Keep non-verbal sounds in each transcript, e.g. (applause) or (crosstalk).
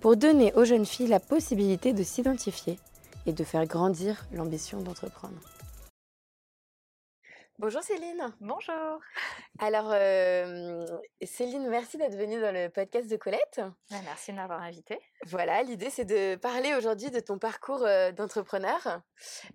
pour donner aux jeunes filles la possibilité de s'identifier et de faire grandir l'ambition d'entreprendre. Bonjour Céline. Bonjour. Alors euh, Céline, merci d'être venue dans le podcast de Colette. Merci de m'avoir invitée. Voilà, l'idée c'est de parler aujourd'hui de ton parcours euh, d'entrepreneur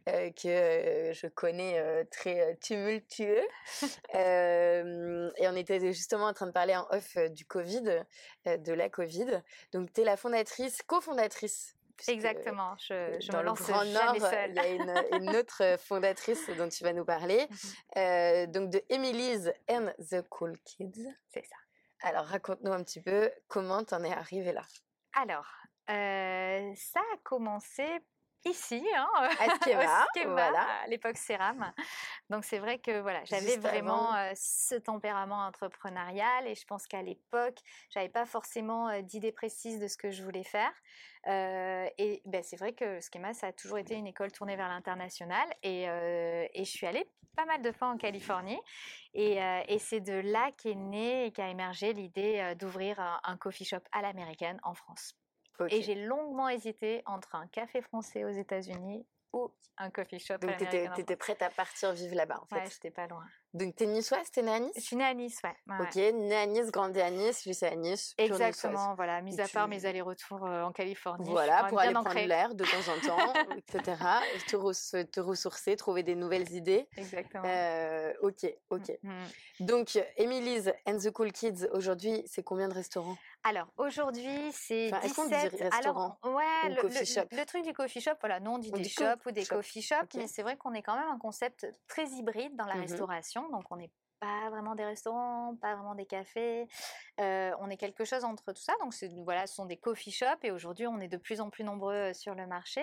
euh, que je connais très tumultueux. (laughs) et on était justement en train de parler en off du Covid, de la Covid. Donc tu es la fondatrice, cofondatrice Exactement, je, je dans me lance le Grand jamais Nord, seule. il y a une, une autre fondatrice dont tu vas nous parler, (laughs) Mhm. euh, donc de Emily's and the Cool Kids. C'est ça. Alors raconte-nous un petit peu comment t'en es arrivée là. Alors, euh, ça a commencé ici, hein, (laughs) À Skema, (laughs) au Skema, voilà. à l'époque Céram. Donc c'est vrai que voilà, j'avais vraiment euh, ce tempérament entrepreneurial et je pense qu'à l'époque, j'avais pas forcément euh, d'idée précise de ce que je voulais faire. Euh, et ben, c'est vrai que Schema, ça a toujours été une école tournée vers l'international et, et je suis allée pas mal de fois en Californie et, et c'est de là qu'est née et qu'a émergé l'idée d'ouvrir un, un coffee shop à l'américaine en France. Et j'ai longuement hésité entre un café français aux États-Unis ou un coffee shop Donc en t'étais prête à partir vivre là-bas en fait. Ouais, j'étais pas loin. Donc t'es niçoise, t'es née à Je Nice suis née à Nice, ouais. ouais, ouais. Ok, née à Nice, grandie à Nice, lycée à Nice. Exactement, voilà, mis à part tu- mes allers-retours euh, en Californie. je Voilà, pour aller prendre l'air de temps en temps, (laughs) etc. Te, te ressourcer, trouver des nouvelles idées. Exactement. Euh, ok, ok. Mhm. Donc, Emily's and the Cool Kids, aujourd'hui, c'est combien de restaurants? Alors aujourd'hui, c'est Enfin, est-ce qu'on dit 17. restaurant Alors, ouais, ou le, coffee le- shop? le truc du coffee shop, voilà, nous on dit On des shops ou des shop, coffee shops, mais c'est vrai qu'on est quand même un concept très hybride dans la Mhm. restauration, donc on n'est pas vraiment des restaurants, pas vraiment des cafés, on est quelque chose entre tout ça, donc voilà, ce sont des coffee shops et aujourd'hui on est de plus en plus nombreux sur le marché,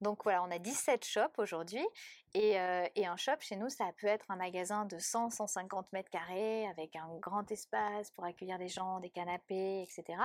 donc voilà, on a 17 shops aujourd'hui et, un shop chez nous, ça peut être un magasin de 100-150 mètres carrés avec un grand espace pour accueillir des gens, des canapés, etc.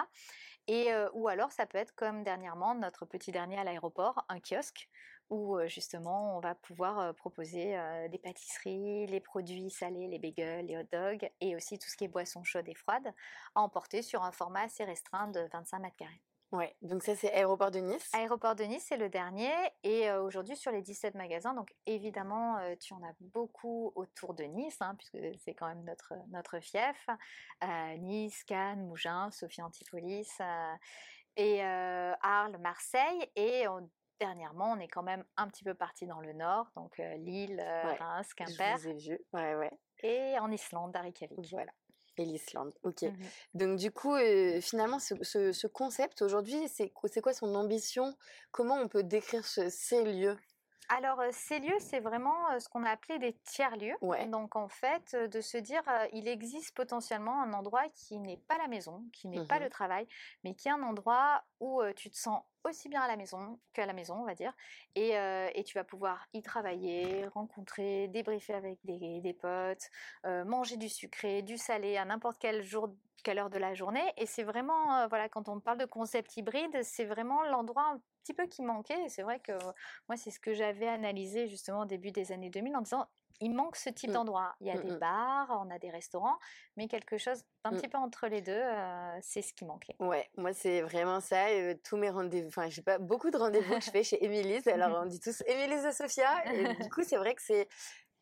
Et, ou alors ça peut être comme dernièrement notre petit dernier à l'aéroport, un kiosque où justement on va pouvoir proposer des pâtisseries, les produits salés, les bagels, les hot dogs et aussi tout ce qui est boissons chaudes et froides à emporter sur un format assez restreint de 25 mètres carrés. Ouais, donc ça, c'est Aéroport de Nice? Aéroport de Nice, c'est le dernier. Et euh, aujourd'hui, sur les 17 magasins, donc évidemment, euh, tu en as beaucoup autour de Nice, hein, puisque c'est quand même notre, notre fief. Euh, nice, Cannes, Mougins, Sophie Antipolis, et Arles, Marseille. Et on- dernièrement, on est quand même un petit peu parti dans le nord, donc euh, Lille, euh, Ouais, Reims, Je Quimper, vous ai vu. Ouais, ouais. et en Islande, à Reykjavik. Voilà. Et l'Islande. Ok. Mhm. Donc, du coup, euh, finalement, ce, ce- ce concept aujourd'hui, c'est quoi, c'est quoi son ambition? Comment on peut décrire ce- ces lieux? Alors, ces lieux, c'est vraiment ce qu'on a appelé des tiers-lieux. Ouais. Donc, en fait, de se dire, il existe potentiellement un endroit qui n'est pas la maison, qui n'est pas Mhm. le travail, mais qui est un endroit où tu te sens aussi bien à la maison qu'à la maison, on va dire. Et, euh, et tu vas pouvoir y travailler, rencontrer, débriefer avec des, des potes, euh, manger du sucré, du salé à n'importe quel jour, quelle heure de la journée. Et c'est vraiment, euh, voilà, quand on parle de concept hybride, c'est vraiment l'endroit un petit peu qui manquait. Et c'est vrai que moi, c'est ce que j'avais analysé justement au début des années 2000 en disant, il manque ce type Mm. d'endroit. Il y a Mm, des mm. bars, on a des restaurants, mais quelque chose d'un Mm. petit peu entre les deux, euh, c'est ce qui manquait. Ouais, moi c'est vraiment ça. euh, tous mes rendez-vous, enfin j'ai pas beaucoup de rendez-vous que je fais chez Émily's. Alors (laughs) on dit tous Émily's et Sophia. Et du coup c'est vrai que c'est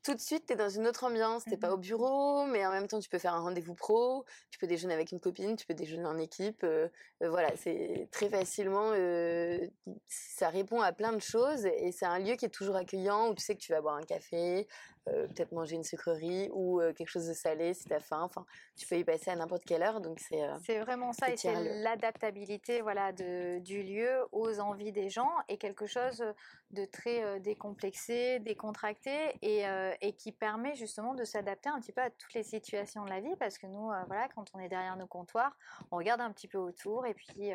tout de suite t'es dans une autre ambiance. T'es pas Mhm. au bureau, mais en même temps tu peux faire un rendez-vous pro. Tu peux déjeuner avec une copine, tu peux déjeuner en équipe. euh, voilà, c'est très facilement. euh, ça répond à plein de choses et c'est un lieu qui est toujours accueillant où tu sais que tu vas boire un café, peut-être manger une sucrerie ou quelque chose de salé si tu as faim. Enfin, tu peux y passer à n'importe quelle heure. Donc c'est c'est vraiment ça et c'est l'adaptabilité voilà de, du lieu aux envies des gens et quelque chose de très décomplexé, décontracté et, et, qui permet justement de s'adapter un petit peu à toutes les situations de la vie parce que nous voilà quand on est derrière nos comptoirs, on regarde un petit peu autour et puis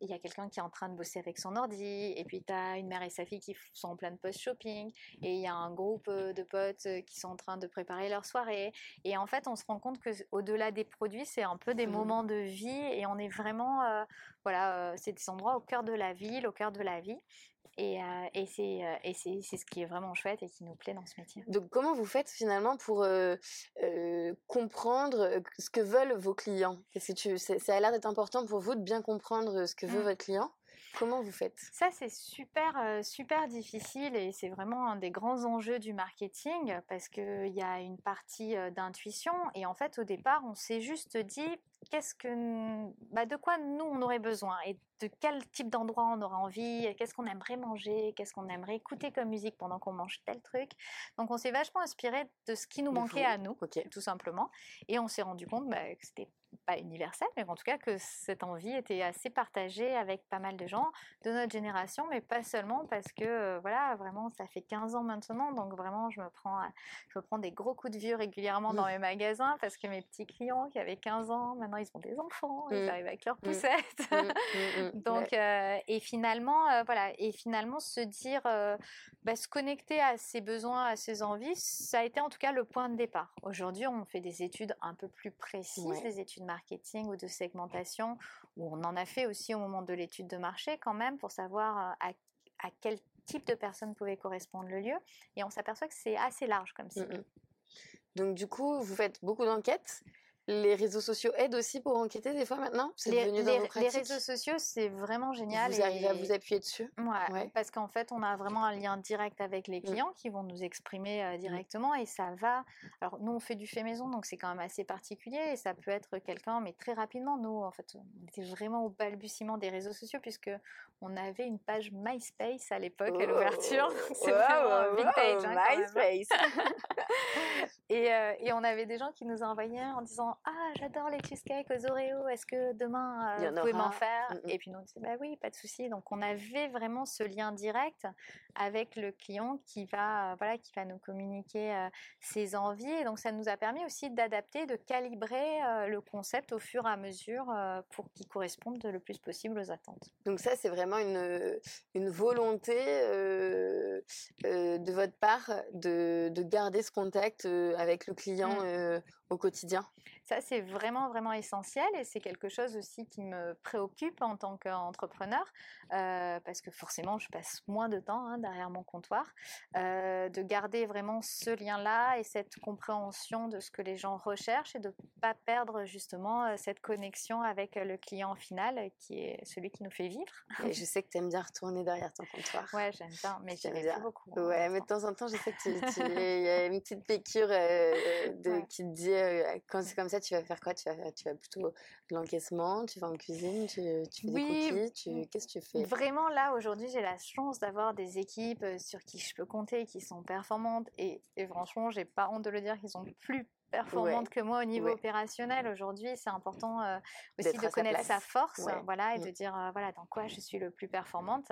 il y a quelqu'un qui est en train de bosser avec son ordi et puis tu as une mère et sa fille qui sont en plein post-shopping et il y a un groupe de potes qui sont en train de préparer leur soirée et en fait on se rend compte que au-delà des produits c'est un peu des mmh moments de vie et on est vraiment voilà c'est des endroits au cœur de la ville au cœur de la vie et, et c'est ce qui est vraiment chouette et qui nous plaît dans ce métier. Donc comment vous faites finalement pour comprendre ce que veulent vos clients? Parce que ça a l'air d'être important pour vous de bien comprendre ce que veut mmh. votre client. Comment vous faites? Ça, c'est super, super difficile et c'est vraiment un des grands enjeux du marketing parce qu'il y a une partie d'intuition et en fait, au départ, on s'est juste dit qu'est-ce que, bah, de quoi nous on aurait besoin et de quel type d'endroit on aurait envie, qu'est-ce qu'on aimerait manger, qu'est-ce qu'on aimerait écouter comme musique pendant qu'on mange tel truc. Donc on s'est vachement inspiré de ce qui nous manquait à nous, tout simplement, et on s'est rendu compte bah, que c'était pas universel, mais en tout cas que cette envie était assez partagée avec pas mal de gens de notre génération, mais pas seulement parce que euh, voilà, vraiment, ça fait 15 ans maintenant, donc vraiment, je me prends, je me prends des gros coups de vieux régulièrement dans mes magasins parce que mes petits clients qui avaient 15 ans, maintenant ils ont des enfants, ils mmh. arrivent avec leurs mmh. poussettes, mmh. (laughs) donc euh, et finalement, euh, voilà, et finalement se dire, bah, se connecter à ses besoins, à ses envies, ça a été en tout cas le point de départ. Aujourd'hui, on fait des études un peu plus précises, des études marketing ou de segmentation, où on en a fait aussi au moment de l'étude de marché quand même pour savoir euh, à, quel type de personnes pouvait correspondre le lieu. Et on s'aperçoit que c'est assez large comme cible. Mmh Donc du coup, vous faites beaucoup d'enquêtes les réseaux sociaux aident aussi pour enquêter des fois maintenant? Les, les, réseaux sociaux, c'est vraiment génial. Vous arrivez à vous appuyer dessus? Ouais, Parce qu'en fait, on a vraiment un lien direct avec les mmh. clients qui vont nous exprimer euh, mmh. directement et ça va. Alors, nous, on fait du fait maison, donc c'est quand même assez particulier et ça peut être quelqu'un, mais très rapidement. Nous, en fait, on était vraiment au balbutiement des réseaux sociaux puisque on avait une page MySpace à l'époque à l'ouverture. Oh, (laughs) c'est vraiment vintage. Hein, MySpace (laughs) et, euh, et on avait des gens qui nous envoyaient en disant ah j'adore les cheesecakes aux Oreos est-ce que demain euh, vous pouvez m'en faire mmh, mmh. et puis nous on disait bah oui pas de souci donc on avait vraiment ce lien direct avec le client qui va euh, voilà qui va nous communiquer euh, ses envies. Et donc ça nous a permis aussi d'adapter de calibrer le concept au fur et à mesure pour qu'il corresponde le plus possible aux attentes. Donc ça c'est vraiment une, une volonté de votre part de, de, garder ce contact avec le client mmh. Au quotidien ça, c'est vraiment, vraiment essentiel et c'est quelque chose aussi qui me préoccupe en tant qu'entrepreneur euh, parce que forcément, je passe moins de temps hein, derrière mon comptoir, euh, de garder vraiment ce lien-là et cette compréhension de ce que les gens recherchent et de ne pas perdre justement euh, cette connexion avec le client final qui est celui qui nous fait vivre. Et je sais que tu aimes bien retourner derrière ton comptoir. Ouais, j'aime bien, mais j'aime bien beaucoup. Hein, ouais, mais de temps en temps, je sais qu'il (laughs) y a une petite piqûre de, qui te dit quand c'est comme ça, tu vas faire quoi? Tu vas, tu vas plutôt de l'encaissement, tu vas en cuisine, tu, tu fais des cookies, tu, qu'est-ce que tu fais? Vraiment, là, aujourd'hui, j'ai la chance d'avoir des équipes sur qui je peux compter, qui sont performantes. Et, et franchement, j'ai pas honte de le dire, qu'ils sont plus performantes que moi au niveau opérationnel. Aujourd'hui, c'est important aussi de connaître sa, force, voilà, et mmh. de dire voilà dans quoi je suis le plus performante.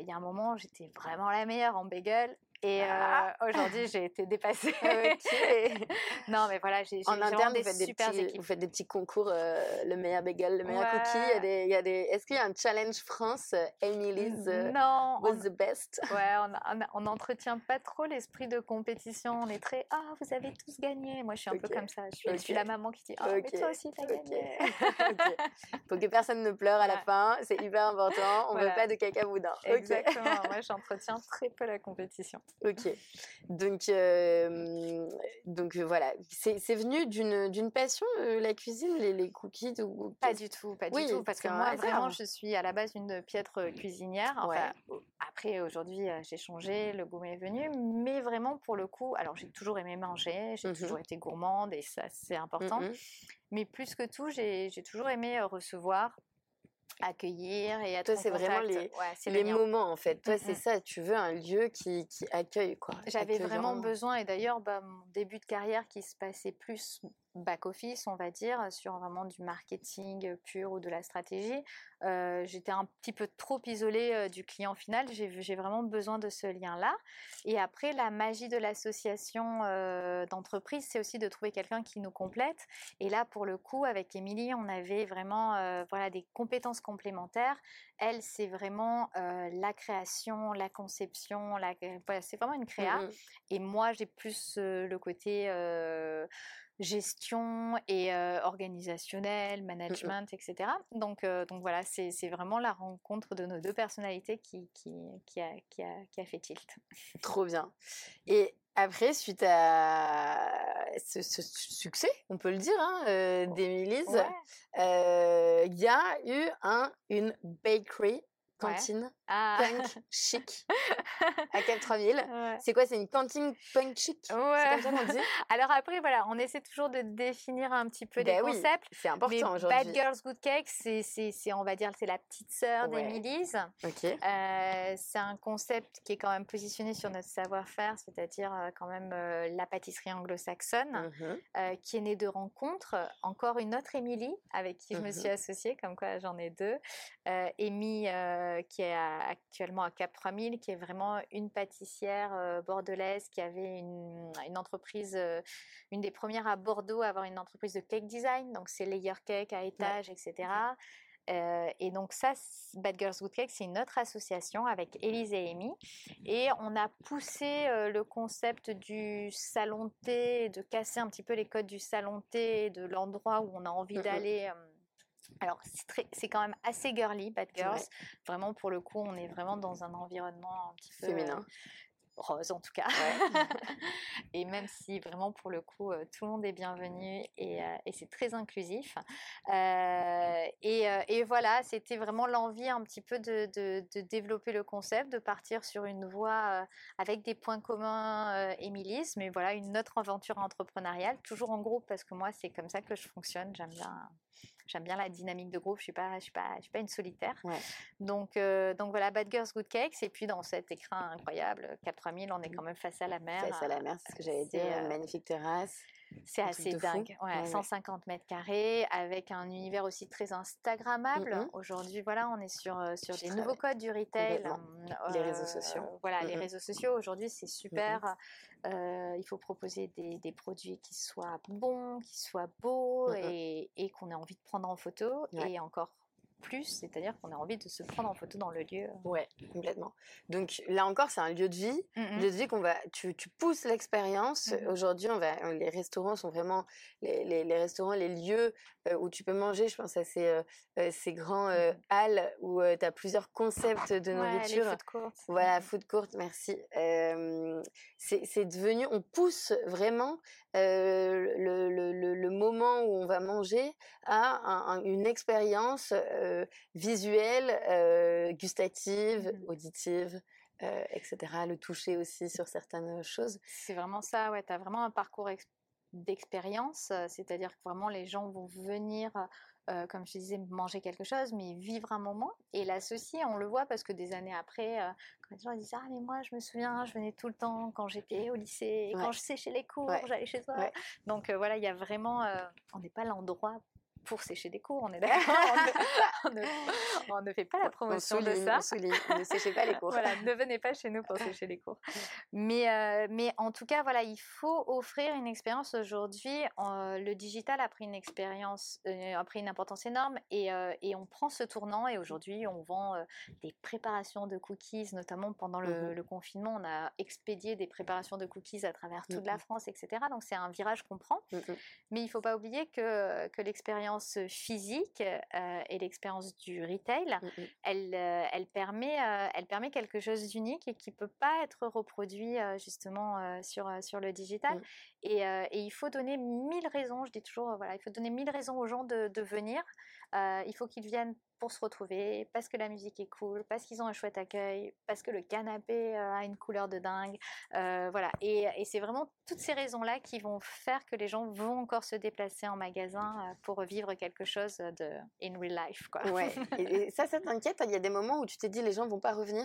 Il y a un moment, j'étais vraiment la meilleure en bagel. Et ah! aujourd'hui, j'ai été dépassée. (laughs) (laughs) non, mais voilà, j'ai En interne, des vous, faites super des petits, vous faites des petits concours, le meilleur bagel, le meilleur cookie. Il y a des. Est-ce qu'il y a un challenge France, Emily's non, was the best? Ouais, on n'entretient pas trop l'esprit de compétition. On est très ah, vous avez tous gagné. Moi, je suis un peu comme ça. Je suis, je suis, la maman qui dit ah, mais toi aussi, t'as gagné. (laughs) Faut que personne ne pleure à la fin. C'est hyper important. On ne veut pas de caca boudin. Exactement. Moi, j'entretiens très peu la compétition. Ok. Donc, euh, donc voilà. C'est venu d'une passion, euh, la cuisine, les, les cookies ou... Pas du tout, pas du tout. Parce que moi, vraiment, je suis à la base une piètre cuisinière. Enfin, Après, aujourd'hui, j'ai changé, le goût m'est venu. Mais vraiment, pour le coup, alors j'ai toujours aimé manger, j'ai mmh toujours été gourmande et ça, c'est important. Mmh mais plus que tout, j'ai toujours aimé recevoir accueillir et être Toi, c'est vraiment les, Ouais, les moments, en fait. Toi, Mm, c'est ça. Tu veux un lieu qui, qui accueille, quoi. J'avais vraiment besoin, et d'ailleurs, bah, mon début de carrière qui se passait plus back-office, on va dire, sur vraiment du marketing pur ou de la stratégie, euh, j'étais un petit peu trop isolée euh, du client final. J'ai vraiment besoin de ce lien-là. Et après, la magie de l'association euh, d'entreprise, c'est aussi de trouver quelqu'un qui nous complète. Et là, pour le coup, avec Émilie, on avait vraiment euh, voilà, des compétences complémentaires. Elle, c'est vraiment euh, la création, la conception, la... voilà, c'est vraiment une créa. Mm, mm. Et moi, j'ai plus euh, le côté euh, gestion et euh, organisationnel, management, etc. Donc, euh, donc voilà, c'est vraiment la rencontre de nos deux personnalités qui, qui, qui, a, qui, a, qui a fait tilt. Trop bien. Et après, suite à ce, ce succès, on peut le dire, hein, euh, d'Émilise, Ouais. euh, il y a eu un, une bakery, Ouais. Ah. punk chic à Cap 3000. (laughs) Ouais. C'est quoi C'est une cantine punk chic? C'est Ouais. comme ça qu'on dit? (laughs) Alors après, voilà, on essaie toujours de définir un petit peu les Ben oui, concepts. C'est important Bad aujourd'hui. Girls Good Cake, c'est, c'est, c'est, on va dire, c'est la petite sœur Ouais. Euh, c'est un concept qui est quand même positionné sur notre savoir-faire, c'est-à-dire euh, quand même euh, la pâtisserie anglo-saxonne, Mhm. euh, qui est née de rencontres. Encore une autre Émilie avec qui je me Mhm. suis associée, comme quoi j'en ai deux. Euh, qui est à- actuellement à Cap 3000, qui est vraiment une pâtissière euh, bordelaise qui avait une, une entreprise, euh, une des premières à Bordeaux à avoir une entreprise de cake design, donc c'est layer cake à étage, etc. Euh, et donc ça, Bad Girls Good Cake, c'est une autre association avec Élise et Amy. Et on a poussé euh, le concept du salon thé, de casser un petit peu les codes du salon thé, de l'endroit où on a envie Mhm. d'aller. euh, alors, c'est quand même assez girly, Bad Girls. Ouais. Vraiment, pour le coup, on est vraiment dans un environnement un petit peu... euh, Féminin. rose en tout cas. Ouais. (laughs) et même si vraiment pour le coup euh, tout le monde est bienvenu et, euh, et c'est très inclusif. Euh, et, euh, et voilà, c'était vraiment l'envie un petit peu de, de- de développer le concept, de partir sur une voie euh, avec des points communs euh, Émilis, mais voilà, une autre aventure entrepreneuriale, toujours en groupe parce que moi c'est comme ça que je fonctionne, j'aime bien. J'aime bien la dynamique de groupe, je suis pas, je suis pas, je suis pas une solitaire. Ouais. Donc, euh, donc voilà, Bad Girls Good Cakes. Et puis dans cet écrin incroyable, Cap 3000, on est quand même face à la mer. Face à la mer, c'est ce que j'allais c'est, dire. euh, Une magnifique terrasse. C'est assez dingue. Ouais, Ouais, ouais. 150 mètres carrés, avec un univers aussi très Instagrammable. Aujourd'hui, voilà, on est sur, euh, sur des nouveaux codes du retail. hum, Les réseaux euh, sociaux. Voilà, les réseaux sociaux, aujourd'hui, c'est super. Euh, il faut proposer des, des produits qui soient bons, qui soient beaux et, et qu'on ait envie de prendre en photo. Ouais. Et encore plus, c'est-à-dire qu'on a envie de se prendre en photo dans le lieu. Ouais, complètement. Donc là encore, c'est un lieu de vie. Mhm. lieu de vie qu'on va, tu, tu pousses l'expérience. Mhm. Aujourd'hui, on va, les restaurants sont vraiment les, les, les restaurants, les lieux euh, où tu peux manger. Je pense à ces, euh, euh, ces grands euh, Mhm. halles où tu as plusieurs concepts de Ouais, nourriture. les food courts. Voilà, food court, merci. Euh, c'est devenu, on pousse vraiment euh, le, le, le, le moment où on va manger à un- un- une expérience euh, visuelle, euh, gustative, Mhm. auditive, euh, etc. Le toucher aussi sur certaines choses. C'est vraiment ça, ouais. Tu as vraiment un parcours ex- d'expérience, euh, c'est-à-dire que vraiment les gens vont venir, euh, comme je disais, manger quelque chose, mais vivre un moment et l'associer. On le voit parce que des années après, euh, quand les gens disent Ah, mais moi je me souviens, je venais tout le temps quand j'étais au lycée, et Ouais. quand je séchais les cours, Ouais. j'allais chez toi. Ouais. Donc euh, voilà, il y a vraiment, euh, on n'est pas l'endroit pour sécher des cours, on est d'accord, on, ne, (laughs) on ne- on ne fait pas la On promotion de ça. on souligne, ne séchez pas les cours. Voilà, ne venez pas chez nous pour (laughs) sécher les cours. Mais, euh, mais en tout cas, voilà, il faut offrir une expérience aujourd'hui. euh, le digital a pris une expérience, euh, a pris une importance énorme et, euh, et on prend ce tournant. Et aujourd'hui, on vend des préparations de cookies, notamment pendant le, Mhm. le confinement. On a expédié des préparations de cookies à travers toute la Mhm. France, etc. Donc c'est un virage qu'on prend. Mm, mm. Mais il ne faut pas oublier que, que l'expérience physique euh, et l'expérience du retail, Mm, mm. elle, euh, elle, permet, euh, elle permet quelque chose d'unique et qui ne peut pas être reproduit justement sur, sur le digital. Mm. Et, et il faut donner mille raisons, je dis toujours, voilà, il faut donner mille raisons aux gens de, de venir. il faut qu'ils viennent pour se retrouver, parce que la musique est cool, parce qu'ils ont un chouette accueil, parce que le canapé a une couleur de dingue. voilà. Et, c'est vraiment toutes ces raisons-là qui vont faire que les gens vont encore se déplacer en magasin pour vivre quelque chose de in real life. Quoi. Ouais. (laughs) Et, ça, ça t'inquiète Il y a des moments où tu t'es dit les gens vont pas revenir?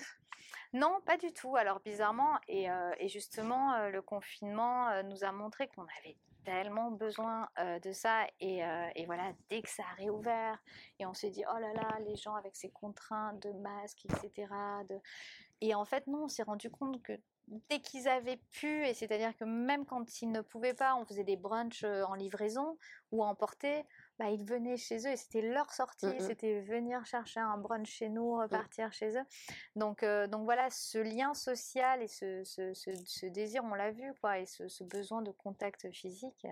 Non, pas du tout. Alors bizarrement, et, et justement, le confinement nous a montré qu'on avait tellement besoin de ça. Et, voilà, dès que ça a réouvert, et on s'est dit, oh là là, les gens avec ces contraintes de masques, etc. Et en fait, non, on s'est rendu compte que dès qu'ils avaient pu, et c'est-à-dire que même quand ils ne pouvaient pas, on faisait des brunchs en livraison ou à emporter, bah, ils venaient chez eux et c'était leur sortie, mmh c'était venir chercher un brunch chez nous, mmh. repartir chez eux. Donc, donc voilà, ce lien social et ce, ce, ce, désir, on l'a vu, quoi, et ce, besoin de contact physique,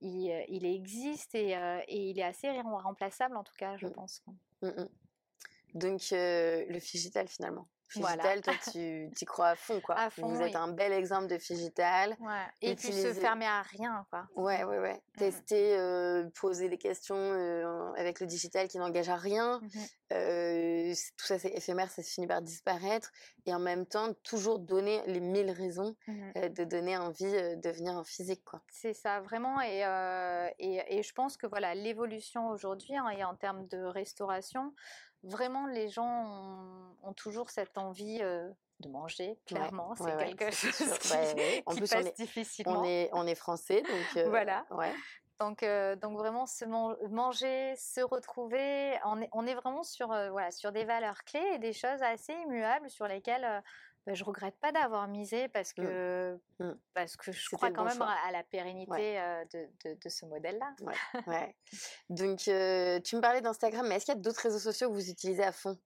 il, il, existe et, et, il est assez remplaçable en tout cas, je mmh. pense. Donc le digital finalement. Figital, toi, tu, tu crois à fond, quoi. Vous êtes un bel exemple de Figital. Ouais. Et puis se fermer à rien, quoi. Ouais, ouais, ouais. Mmh Tester, euh, poser des questions euh, avec le digital qui n'engage à rien. Mmh euh, tout ça, c'est éphémère, ça finit par disparaître. Et en même temps, toujours donner les mille raisons mmh de donner envie de venir en physique, quoi. C'est ça, vraiment. Et, et, et, je pense que, voilà, l'évolution aujourd'hui, hein, et en termes de restauration, vraiment, les gens ont, toujours cette envie de manger, clairement. c'est quelque chose qui, en plus, passe on est, difficilement. On est, on est français, donc... voilà. Donc, donc vraiment, se manger, se retrouver, on est, on est vraiment sur, voilà, sur des valeurs clés et des choses assez immuables sur lesquelles bah, je regrette pas d'avoir misé parce mmh. que, mmh. parce que je crois quand même à la pérennité de, de, ce modèle-là. Ouais, Donc, tu me parlais d'Instagram, mais est-ce qu'il y a d'autres réseaux sociaux que vous utilisez à fond?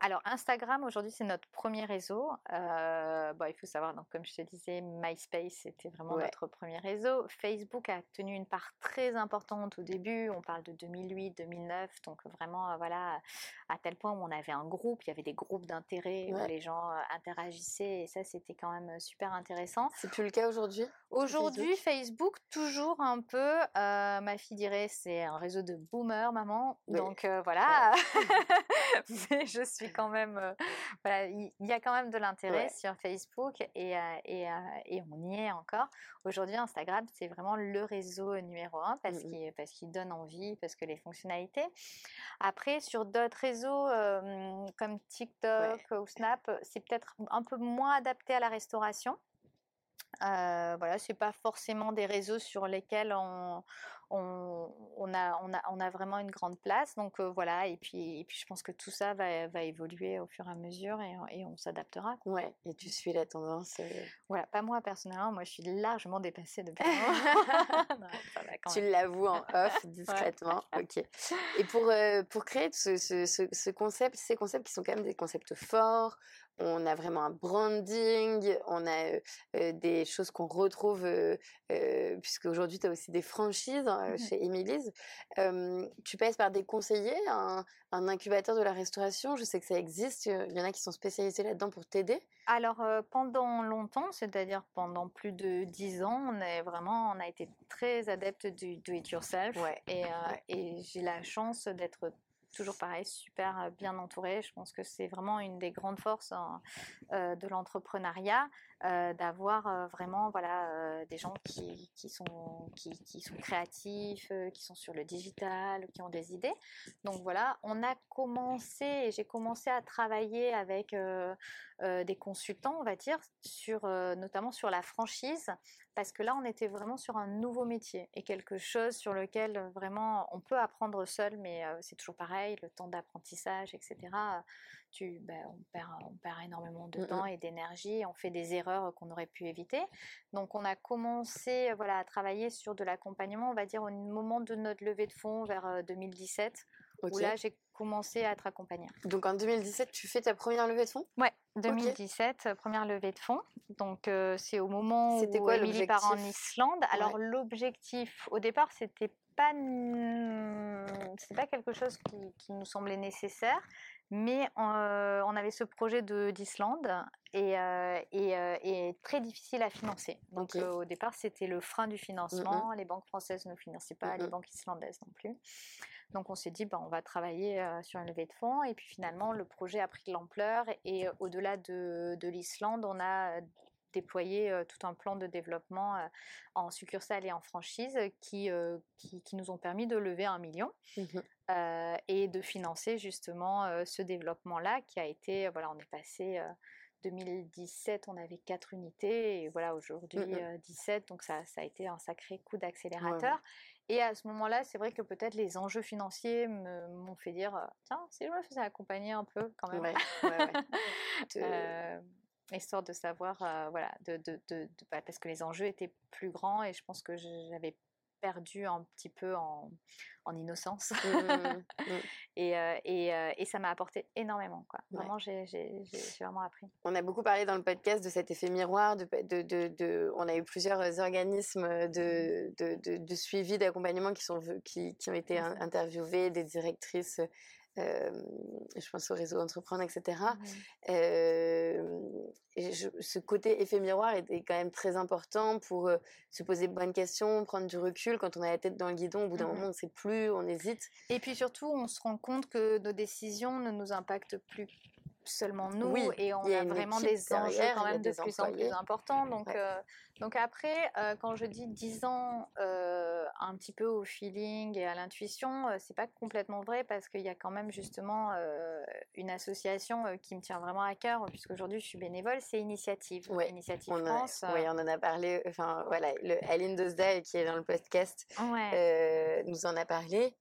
Alors Instagram aujourd'hui c'est notre premier réseau. Euh, il faut savoir donc comme je te disais MySpace c'était vraiment notre premier réseau. Facebook a tenu une part très importante au début. On parle de 2008-2009 donc vraiment euh, voilà à tel point où on avait un groupe, il y avait des groupes d'intérêt où les gens euh, interagissaient et ça c'était quand même super intéressant. C'est plus le cas aujourd'hui Aujourd'hui Facebook? Toujours un peu. ma fille dirait c'est un réseau de boomers maman donc voilà. (laughs) je (laughs) suis quand même. Euh, voilà, il y, a quand même de l'intérêt sur Facebook et, euh, et, euh, et, on y est encore. Aujourd'hui, Instagram, c'est vraiment le réseau numéro un parce mmh qu'il parce qu'il donne envie, parce que les fonctionnalités. Après, sur d'autres réseaux comme TikTok ou Snap, c'est peut-être un peu moins adapté à la restauration. Euh, voilà, c'est pas forcément des réseaux sur lesquels on, on, on, a, on, a, on a vraiment une grande place. Donc voilà, et puis, et puis je pense que tout ça va, va évoluer au fur et à mesure et, et on s'adaptera. Ouais, et tu suis la tendance. Voilà, pas moi personnellement, moi je suis largement dépassée depuis (laughs) (laughs) Tu l'avoues en (laughs) off discrètement. ok. Et pour, pour créer ce, ce, ce, concept, ces concepts qui sont quand même des concepts forts, on a vraiment un branding, on a des choses qu'on retrouve, puisque aujourd'hui tu as aussi des franchises hein, mmh chez Emily's. tu passes par des conseillers, un, incubateur de la restauration, je sais que ça existe, il y en a qui sont spécialisés là-dedans pour t'aider? Alors pendant longtemps, c'est-à-dire pendant plus de dix ans, on est vraiment, on a été très adepte du do it yourself, et, et j'ai la chance d'être toujours pareil, super bien entouré. Je pense que c'est vraiment une des grandes forces hein, de l'entrepreneuriat. Euh, d'avoir euh, vraiment voilà, euh, des gens qui, qui sont, qui, qui, sont créatifs, qui sont sur le digital, qui ont des idées. Donc voilà, on a commencé, j'ai commencé à travailler avec des consultants, on va dire, sur, notamment sur la franchise, parce que là, on était vraiment sur un nouveau métier et quelque chose sur lequel vraiment on peut apprendre seul, mais c'est toujours pareil, le temps d'apprentissage, etc. Tu, ben, on, perd, on perd énormément de mmh temps et d'énergie, on fait des erreurs qu'on aurait pu éviter. Donc on a commencé voilà, à travailler sur de l'accompagnement, on va dire au moment de notre levée de fonds vers 2017, où là j'ai commencé à être accompagnée. Donc en 2017, tu fais ta première levée de fonds? Ouais, 2017, première levée de fonds. Donc c'est au moment où quoi, Émilie part en Islande. Alors l'objectif, au départ, c'était pas, pas quelque chose qui, qui, nous semblait nécessaire. Mais on avait ce projet d'Islande et, et, très difficile à financer. Donc au départ, c'était le frein du financement. Les banques françaises ne finançaient pas, les banques islandaises non plus. Donc on s'est dit, bah, on va travailler sur une levée de fonds. Et puis finalement, le projet a pris de l'ampleur. Et au-delà de, de l'Islande, on a déployé tout un plan de développement en succursale et en franchise qui, qui, nous ont permis de lever un million mmh et de financer justement ce développement-là qui a été, voilà, on est passé 2017, on avait 4 unités et voilà, aujourd'hui 17, mmh donc ça, ça, a été un sacré coup d'accélérateur. Et à ce moment-là, c'est vrai que peut-être les enjeux financiers m'ont fait dire tiens, si je me faisais accompagner un peu quand même. (laughs) histoire de savoir, voilà, de, de, de, bah, parce que les enjeux étaient plus grands et je pense que j'avais perdu un petit peu en, en innocence. Mmh, mmh, mmh. et, ça m'a apporté énormément. Quoi. Vraiment, j'ai vraiment appris. On a beaucoup parlé dans le podcast de cet effet miroir. De, de, de on a eu plusieurs organismes de, suivi, d'accompagnement qui, sont, qui, qui ont été interviewés, des directrices je pense au réseau entreprendre, etc. et ce côté effet miroir est, quand même très important pour se poser de bonnes questions, prendre du recul. Quand on a la tête dans le guidon, au bout d'un mmh moment, on ne sait plus, on hésite. Et puis surtout, on se rend compte que nos décisions ne nous impactent plus seulement nous et on a, vraiment des enjeux quand même de plus en plus importants. Donc, euh, donc après, euh, quand je dis 10 ans euh, un petit peu au feeling et à l'intuition, c'est pas complètement vrai parce qu'il y a quand même justement une association qui me tient vraiment à cœur puisque aujourd'hui je suis bénévole, c'est Initiative. Initiative France. oui, on en a parlé. Enfin voilà, le Aline Dosda qui est dans le podcast nous en a parlé.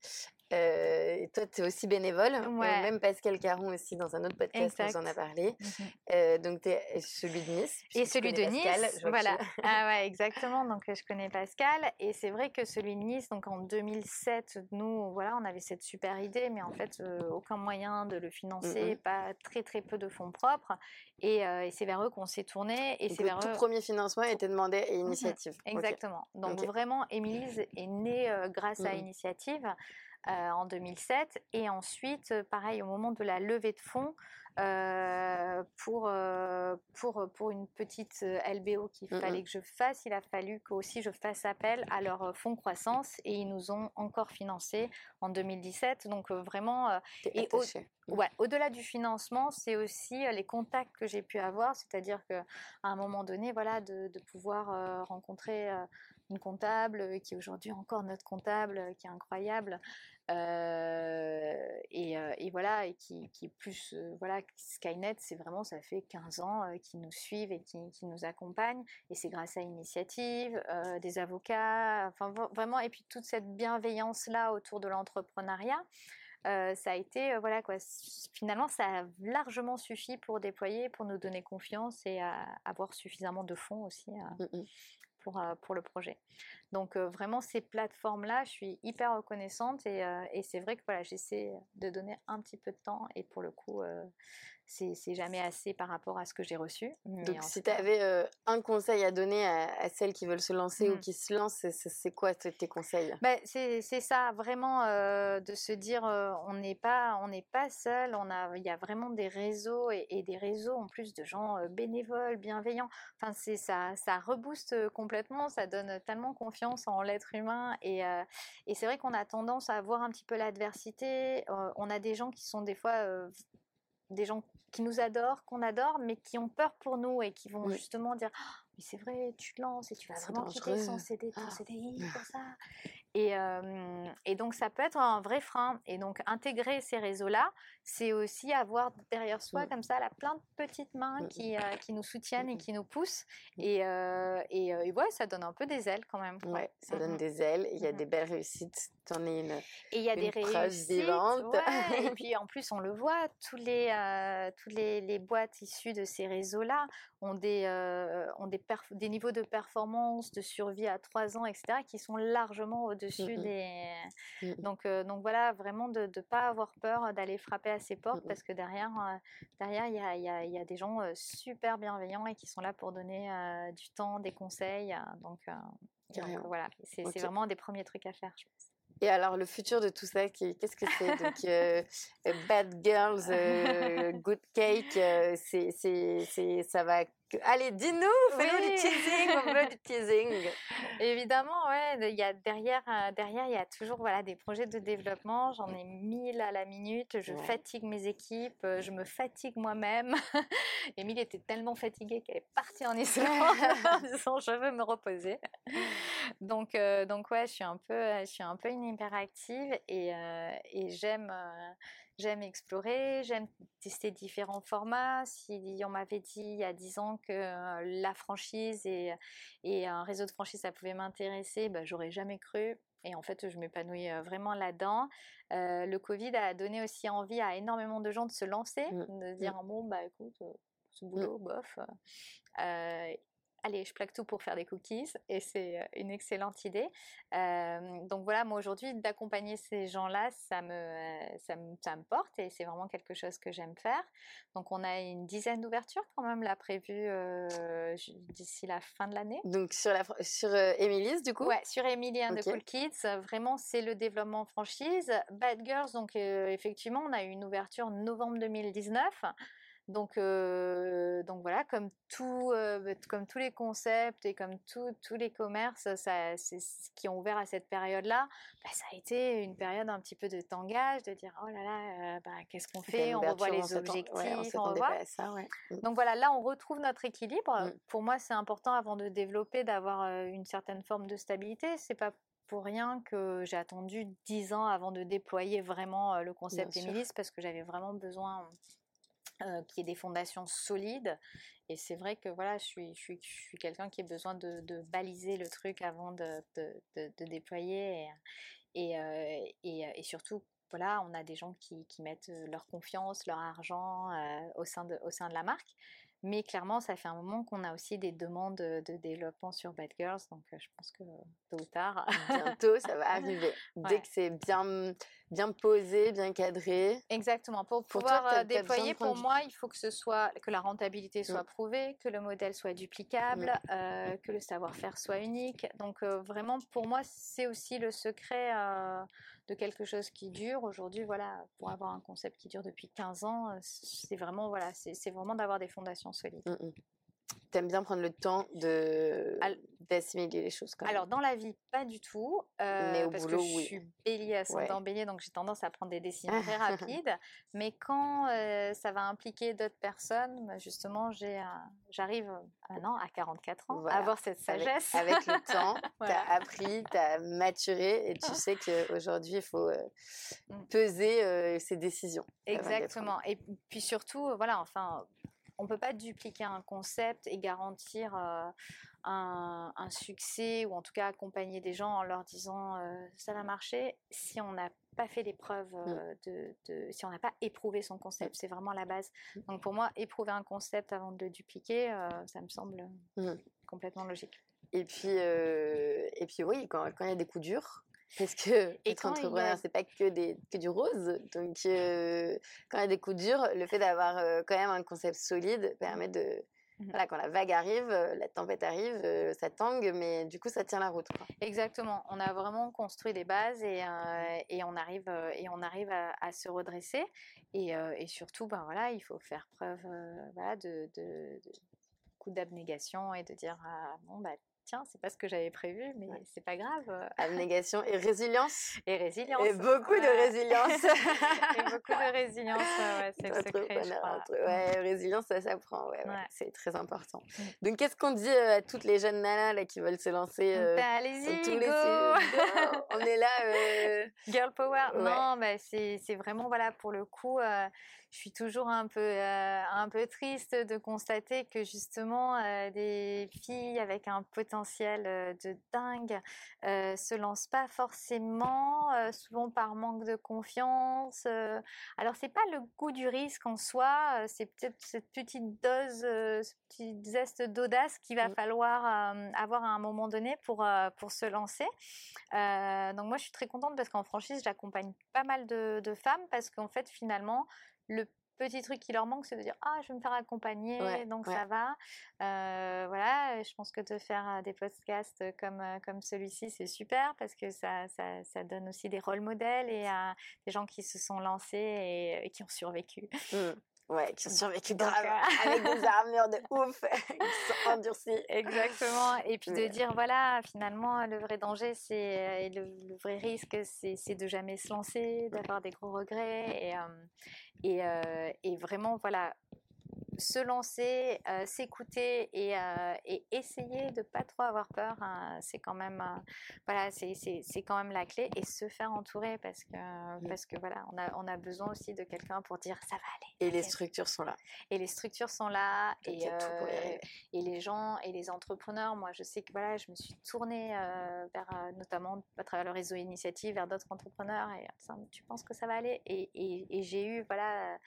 Euh, toi, tu es aussi bénévole. Euh, même Pascal Caron aussi, dans un autre podcast, nous en a parlé. Mmh euh, donc, tu es celui de Nice. Et celui de Nice, voilà. ah (laughs) ouais, exactement. Donc, je connais Pascal. Et c'est vrai que celui de Nice, donc en 2007, nous, voilà, on avait cette super idée, mais en fait, aucun moyen de le mmh financer, pas très, très peu de fonds propres. Et, c'est vers eux qu'on s'est tourné. Et c'est vers tout premier financement a été demandé à mmh Initiative. Exactement. Donc, vraiment, Émilise est née grâce à Initiative. Euh, en 2007. Et ensuite, euh, pareil, au moment de la levée de fonds, euh, pour, pour, pour une petite LBO qu'il fallait que je fasse, il a fallu que aussi je fasse appel à leur fonds croissance et ils nous ont encore financé en 2017. Donc vraiment, et au, mmh. ouais, au-delà du financement, c'est aussi les contacts que j'ai pu avoir, c'est-à-dire qu'à un moment donné, voilà, de, de pouvoir rencontrer une comptable qui est aujourd'hui encore notre comptable, qui est incroyable, et, voilà, et qui, est plus, voilà, Skynet, c'est vraiment, ça fait 15 ans qu'ils nous suivent et qui, nous accompagnent, et c'est grâce à Initiative, des avocats, enfin vraiment, et puis toute cette bienveillance-là autour de l'entrepreneuriat. ça a été, voilà quoi, finalement, ça a largement suffi pour déployer, pour nous donner confiance et avoir suffisamment de fonds aussi mmh pour, pour le projet. Donc vraiment ces plateformes-là, je suis hyper reconnaissante et, et c'est vrai que voilà, j'essaie de donner un petit peu de temps et pour le coup, c'est jamais assez par rapport à ce que j'ai reçu. Donc, si tu avais euh, un conseil à donner à, celles qui veulent se lancer ou mmh. qui se lancent, c'est quoi tes conseils? Bah, C'est ça, vraiment euh, de se dire euh, on n'est pas, on pas seul, il y a vraiment des réseaux et, des réseaux en plus de gens bénévoles, bienveillants. Enfin, ça, ça rebooste complètement, ça donne tellement confiance en l'être humain et, et c'est vrai qu'on a tendance à voir un petit peu l'adversité. on a des gens qui sont des fois des gens qui nous adorent, qu'on adore, mais qui ont peur pour nous et qui vont justement dire «Ah, mais c'est vrai, tu te lances et tu vas vraiment quitter son CDI, ton CDI pour ça. Et, et, donc ça peut être un vrai frein. Et donc intégrer ces réseaux-là, c'est aussi avoir derrière soi comme ça là, plein de petites mains qui, qui nous soutiennent et qui nous poussent. Et, et, ouais, ça donne un peu des ailes quand même. Ouais, ça donne des ailes. Il y a des belles réussites. T'en es une. Et il y a des réussites. Ouais, et (laughs) puis en plus, on le voit, tous les, toutes les, les, boîtes issues de ces réseaux-là ont des, ont des, des niveaux de performance, de survie à 3 ans, etc., qui sont largement au-dessus mmh des. Mmh donc, donc voilà, vraiment de ne pas avoir peur d'aller frapper à ces portes mmh parce que derrière, derrière il y a, y, a, y a, des gens super bienveillants et qui sont là pour donner du temps, des conseils. donc, voilà, c'est vraiment des premiers trucs à faire, je pense. Et alors, le futur de tout ça, qu'est-ce que c'est? Euh, euh, Bad Girls, euh, Good Cake, c'est, c'est, ça va Allez, dis-nous, fais-nous du teasing, on veut du teasing. (laughs) Évidemment, ouais, il y a derrière, euh, derrière, il y a toujours voilà, des projets de développement. J'en ai mille à la minute. Je fatigue mes équipes, euh, je me fatigue moi-même. (laughs) Émile était tellement fatiguée qu'elle est partie en (laughs) Islande en disant je veux me reposer. Donc, euh, donc ouais, je suis un peu, je suis un peu une hyperactive et, et j'aime J'aime explorer, j'aime tester différents formats. Si on m'avait dit il y a 10 ans que la franchise et, et, un réseau de franchise, ça pouvait m'intéresser, bah, j'aurais jamais cru. Et en fait, je m'épanouis vraiment là-dedans. le Covid a donné aussi envie à énormément de gens de se lancer, mmh. de dire mmh. bon, bah écoute, ce mmh. boulot, bof allez, je plaque tout pour faire des cookies et c'est une excellente idée. donc voilà, moi aujourd'hui, d'accompagner ces gens-là, ça me, ça, me, porte et c'est vraiment quelque chose que j'aime faire. Donc on a une dizaine d'ouvertures quand même là prévues d'ici la fin de l'année. Donc sur, la, sur du coup? Ouais, sur Emily and the Cool Kids, vraiment c'est le développement franchise. Bad Girls, donc effectivement, on a eu une ouverture novembre 2019. Donc, donc voilà, comme, tout, bah, comme tous les concepts et comme tous les commerces ça, qui ont ouvert à cette période-là, bah, ça a été une période un petit peu de tangage, de dire oh là là, bah, qu'est-ce qu'on fait? On revoit les objectifs, on, mmh. Donc voilà, là on retrouve notre équilibre. Mmh. Pour moi, c'est important avant de développer d'avoir une certaine forme de stabilité. C'est pas pour rien que j'ai attendu 10 ans avant de déployer vraiment le concept Emilis parce que j'avais vraiment besoin euh, qui ait des fondations solides. Et c'est vrai que voilà, je suis, je suis, je suis quelqu'un qui a besoin de, baliser le truc avant de, de, de déployer. Et, et, euh, et, et, surtout, voilà, on a des gens qui, qui mettent leur confiance, leur argent euh, au, sein de, au sein de la marque. Mais clairement, ça fait un moment qu'on a aussi des demandes de développement sur Bad Girls, donc je pense que tôt ou tard. (laughs) Bientôt, ça va arriver. Dès que c'est bien, bien posé, bien cadré. Exactement. Pour, pouvoir déployer, pour moi, il faut que ce soit que la rentabilité soit mmh. prouvée, que le modèle soit duplicable, mmh. que le savoir-faire soit unique. Donc vraiment, pour moi, c'est aussi le secret de quelque chose qui dure. Aujourd'hui, voilà, pour avoir un concept qui dure depuis 15 ans, c'est vraiment, voilà, c'est vraiment d'avoir des fondations solides. Mmh, mmh. T'aimes bien prendre le temps de d'assimiler les choses quand Alors dans la vie, pas du tout. mais au parce boulot, que je suis bélier ascendant ouais. bélier, donc j'ai tendance à prendre des décisions très (laughs) rapides. mais quand ça va impliquer d'autres personnes, bah, justement, j'ai j'arrive maintenant à 44 ans à avoir cette sagesse. Avec, le (laughs) temps, tu as appris, tu as maturé et tu (laughs) sais qu'aujourd'hui, il faut mmh. peser ses décisions. Exactement. Et puis surtout, voilà, enfin on peut pas dupliquer un concept et garantir un, succès ou en tout cas accompagner des gens en leur disant ça va marcher si on n'a pas fait les preuves mmh. de, si on n'a pas éprouvé son concept. Mmh. C'est vraiment la base. Mmh. Donc pour moi, éprouver un concept avant de le dupliquer, ça me semble complètement logique. Et puis, et puis oui, quand il y a des coups durs, parce que être entrepreneur, c'est pas que, des, que du rose. Donc, quand il y a des coups durs, le fait d'avoir quand même un concept solide permet de. Mmh voilà, quand la vague arrive, la tempête arrive, ça tangue, mais du coup, ça tient la route. Exactement. On a vraiment construit des bases et, et on arrive, et on arrive à, se redresser. Et, et, surtout, ben voilà, il faut faire preuve voilà, de, de, d'abnégation et de dire ah, bon, bah, tiens, c'est pas ce que j'avais prévu, mais c'est pas grave. Euh. Abnégation et (laughs) résilience. Et résilience. Et beaucoup de résilience. (laughs) et beaucoup de résilience, ouais, c'est le secret, je Ouais, résilience, ça s'apprend, ouais, c'est très important. Mm. Donc, qu'est-ce qu'on dit euh, à toutes les jeunes nanas là, qui veulent se lancer euh, bah, Allez-y, go On est là. (laughs) Girl power. Non, bah, c'est vraiment, voilà, pour le coup je suis toujours un peu, euh, un peu triste de constater que justement euh, des filles avec un potentiel euh, de dingue se lancent pas forcément, souvent par manque de confiance. alors c'est pas le goût du risque en soi, c'est peut-être cette petite dose, ce petit zeste d'audace qu'il va mmh. falloir avoir à un moment donné pour, pour se lancer. donc moi je suis très contente parce qu'en franchise j'accompagne pas mal de, de femmes parce qu'en fait finalement le petit truc qui leur manque, c'est de dire ah je vais me faire accompagner, donc ça va. Euh, voilà, je pense que de faire euh, des podcasts comme euh, comme celui-ci, c'est super parce que ça, ça, ça, donne aussi des rôles modèles et des gens qui se sont lancés et, qui ont survécu. Mmh. Ouais, qui ont survécu grave, euh, (laughs) avec des armures de (laughs) ouf, (laughs) qui sont endurcies. Exactement. Et puis de dire, voilà, finalement, le vrai danger, c'est euh, et le, le vrai risque, c'est c'est de jamais se lancer, d'avoir des gros regrets. Et, euh, et, euh, et vraiment, voilà, se lancer, euh, s'écouter et, euh, et essayer de pas trop avoir peur, hein, c'est quand même, euh, voilà, c'est c'est- c'est quand même la clé. Et se faire entourer parce que, parce que voilà, on a, on a besoin aussi de quelqu'un pour dire, ça va aller. Et les structures sont là. Et les structures sont là et, et les gens et les entrepreneurs. Moi, je sais que voilà, je me suis tournée vers, notamment à travers le réseau Initiative, vers d'autres entrepreneurs et tu penses que ça va aller? Et, et- et j'ai eu voilà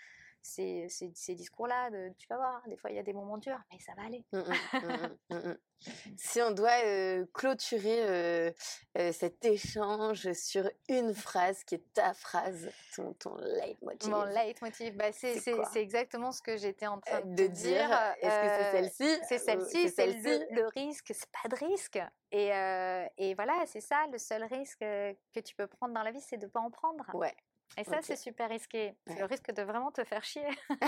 ces, ces- ces discours-là tu vas voir, des fois il y a des moments durs, mais ça va aller. Mm, mm, mm, mm, mm, mm. (laughs) Si on doit euh, clôturer euh, euh, cet échange sur une phrase qui est ta phrase, ton, ton leitmotiv, Mon leitmotiv, bah, c'est exactement ce que j'étais en train euh, de, dire, est-ce que c'est euh, celle-ci? C'est celle-ci, c'est le, celle-ci? le risque, c'est pas de risque. Et, euh, et voilà, c'est ça, le seul risque que tu peux prendre dans la vie, c'est de ne pas en prendre. Ouais. Et ça, c'est super risqué. C'est Ouais. le risque de vraiment te faire chier. (laughs)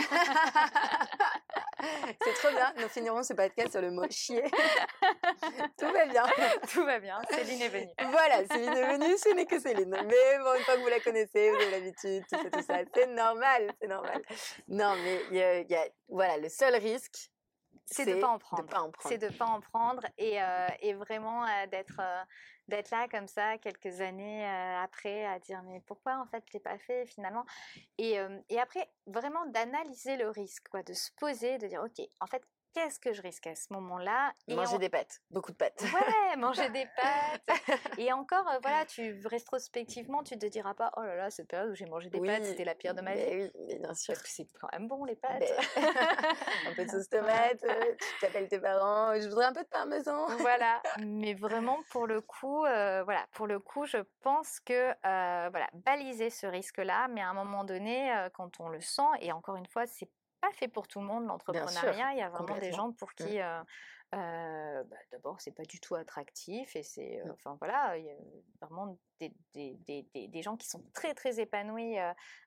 c'est trop bien. Nous finirons ce podcast sur le mot chier. (laughs) Tout va bien. Tout va bien, Céline est venue. Voilà, Céline est venue, ce n'est que Céline. Mais bon, une fois que vous la connaissez, vous avez l'habitude, tout ça, tout ça, c'est normal, c'est normal. Non, mais il y a, il y a- voilà, le seul risque, C'est de pas en de prendre. pas en prendre. C'est de ne pas en prendre et, euh, et vraiment euh, d'être euh, d'être là comme ça quelques années euh, après à dire mais pourquoi en fait je l'ai pas fait finalement? Et, euh, et après vraiment d'analyser le risque de se poser de dire ok en fait qu'est-ce que je risque à ce moment-là Manger des pâtes, beaucoup de pâtes. Ouais, manger des (laughs) pâtes. Et encore, euh, voilà, tu rétrospectivement, tu te diras pas, oh là là, cette période où j'ai mangé des pâtes, Oui, c'était la pire de ma vie. mais oui, mais bien sûr. Parce que c'est quand même bon les pâtes. Mais- (laughs) un peu de sauce (laughs) tomate, euh, tu t'appelles tes parents, je voudrais un peu de parmesan. voilà. Mais vraiment, pour le coup, euh, voilà, pour le coup, je pense que euh, voilà, baliser ce risque-là, mais à un moment donné, quand on le sent, et encore une fois, c'est pas fait pour tout le monde l'entrepreneuriat. Il y a vraiment des gens pour qui, euh, euh, bah, d'abord, c'est pas du tout attractif, et c'est, euh, enfin voilà, il y a vraiment des, des, des, des, des gens qui sont très très épanouis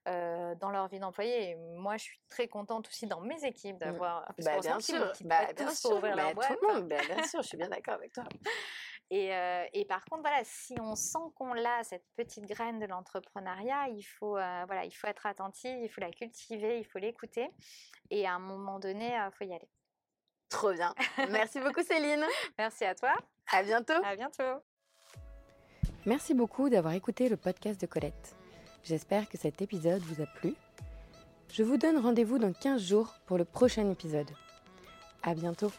dans leur vie d'employé. Et moi, je suis très contente aussi dans mes équipes d'avoir. parce Bah, bien sûr, quittent bah, pas bien tous sûr, pour ouvrir leur boîte. tout le monde, bien sûr, je suis bien d'accord avec toi. Et, euh, et par contre, voilà, si on sent qu'on l'a, cette petite graine de l'entrepreneuriat, il faut, euh, voilà, il faut être attentif, il faut la cultiver, il faut l'écouter. Et à un moment donné, il faut y aller. Trop bien. Merci beaucoup Céline. (laughs) Merci à toi. À bientôt. À bientôt. Merci beaucoup d'avoir écouté le podcast de Colette. J'espère que cet épisode vous a plu. Je vous donne rendez-vous dans 15 jours pour le prochain épisode. À bientôt.